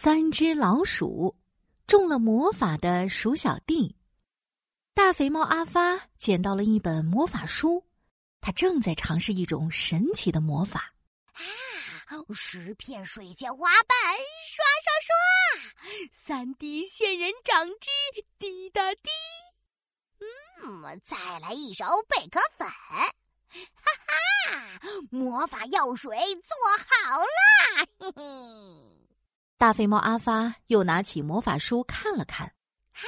三只老鼠，中了魔法的鼠小弟。大肥猫阿发捡到了一本魔法书，他正在尝试一种神奇的魔法。啊！十片水仙花瓣，刷刷刷，三滴仙人掌汁，滴答滴。嗯，再来一勺贝壳粉。哈哈，魔法药水做好啦！嘿嘿。大肥猫阿发又拿起魔法书看了看，哈，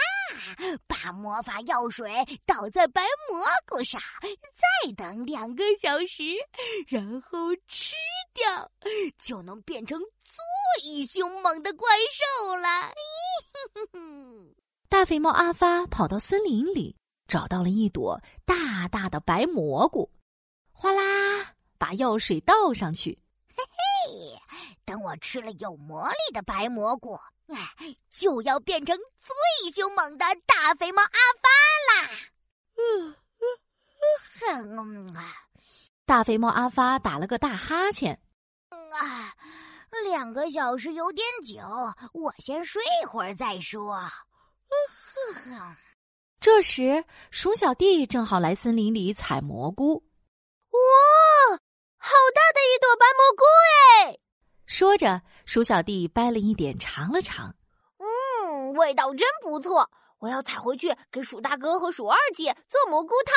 把魔法药水倒在白蘑菇上，再等两个小时，然后吃掉，就能变成最凶猛的怪兽了。大肥猫阿发跑到森林里，找到了一朵大大的白蘑菇。哗啦，把药水倒上去。等我吃了有魔力的白蘑菇，哎，就要变成最凶猛的大肥猫阿发啦！嗯嗯嗯，大肥猫阿发打了个大哈欠。啊，两个小时有点久，我先睡会儿再说。这时，鼠小弟正好来森林里采蘑菇。哇，好大的一朵！说着，鼠小弟掰了一点尝了尝，嗯，味道真不错。我要采回去给鼠大哥和鼠二姐做蘑菇汤。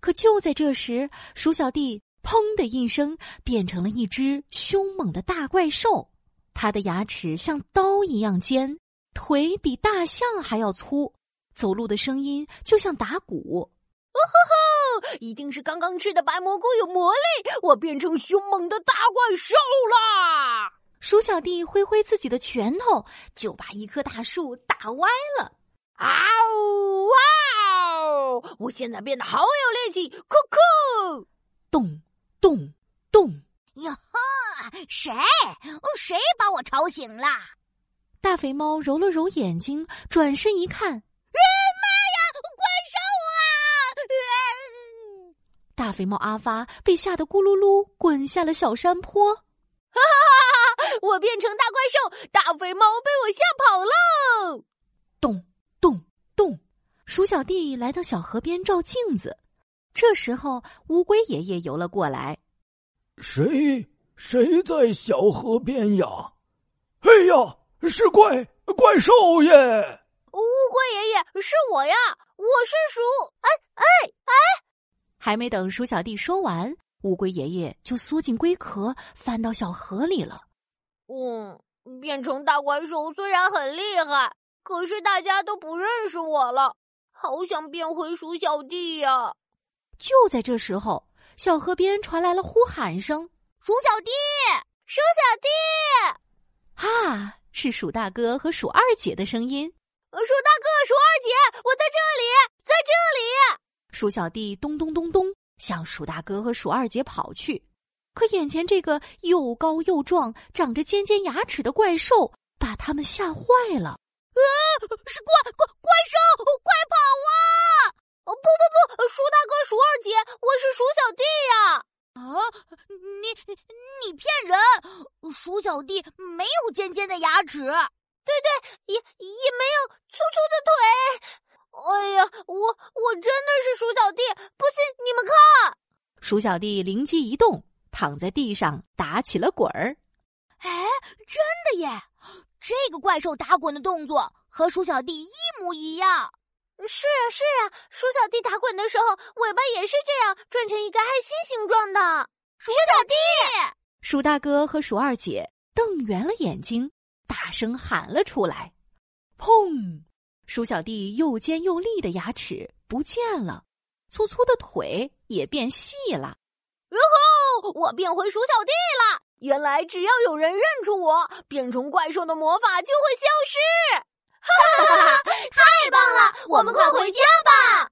可就在这时，鼠小弟砰的一声变成了一只凶猛的大怪兽，它的牙齿像刀一样尖，腿比大象还要粗，走路的声音就像打鼓。哦吼吼！一定是刚刚吃的白蘑菇有魔力，我变成凶猛的大怪兽啦！鼠小弟挥挥自己的拳头，就把一棵大树打歪了。啊呜哇哦！我现在变得好有力气，酷酷！咚咚咚！哟呵，谁？哦谁把我吵醒了？大肥猫揉了揉眼睛，转身一看。大肥猫阿发被吓得咕噜噜滚下了小山坡，哈哈哈！我变成大怪兽，大肥猫被我吓跑喽！咚咚咚！鼠小弟来到小河边照镜子，这时候乌龟爷爷游了过来。谁谁在小河边呀？哎呀，是怪怪兽耶！乌龟爷爷，是我呀，我是鼠。哎哎哎！还没等鼠小弟说完，乌龟爷爷就缩进龟壳，翻到小河里了。嗯，变成大怪兽虽然很厉害，可是大家都不认识我了，好想变回鼠小弟呀！就在这时候，小河边传来了呼喊声：“鼠小弟，鼠小弟！”哈，是鼠大哥和鼠二姐的声音。鼠大哥，鼠二。鼠小弟咚咚咚咚向鼠大哥和鼠二姐跑去，可眼前这个又高又壮、长着尖尖牙齿的怪兽把他们吓坏了。啊！是怪怪怪兽，快跑啊！不不不，鼠大哥、鼠二姐，我是鼠小弟呀！啊，你你骗人！鼠小弟没有尖尖的牙齿，对对，也也没有粗粗的腿。哎呀，我我真的是鼠小弟，不信你们看。鼠小弟灵机一动，躺在地上打起了滚儿。哎，真的耶！这个怪兽打滚的动作和鼠小弟一模一样。是啊，是啊，鼠小弟打滚的时候尾巴也是这样转成一个爱心形状的。鼠小弟，鼠大哥和鼠二姐瞪圆了眼睛，大声喊了出来：“砰！”鼠小弟又尖又利的牙齿不见了，粗粗的腿也变细了。哟吼！我变回鼠小弟了。原来只要有人认出我，变成怪兽的魔法就会消失。哈哈哈！太棒了，我们快回家吧。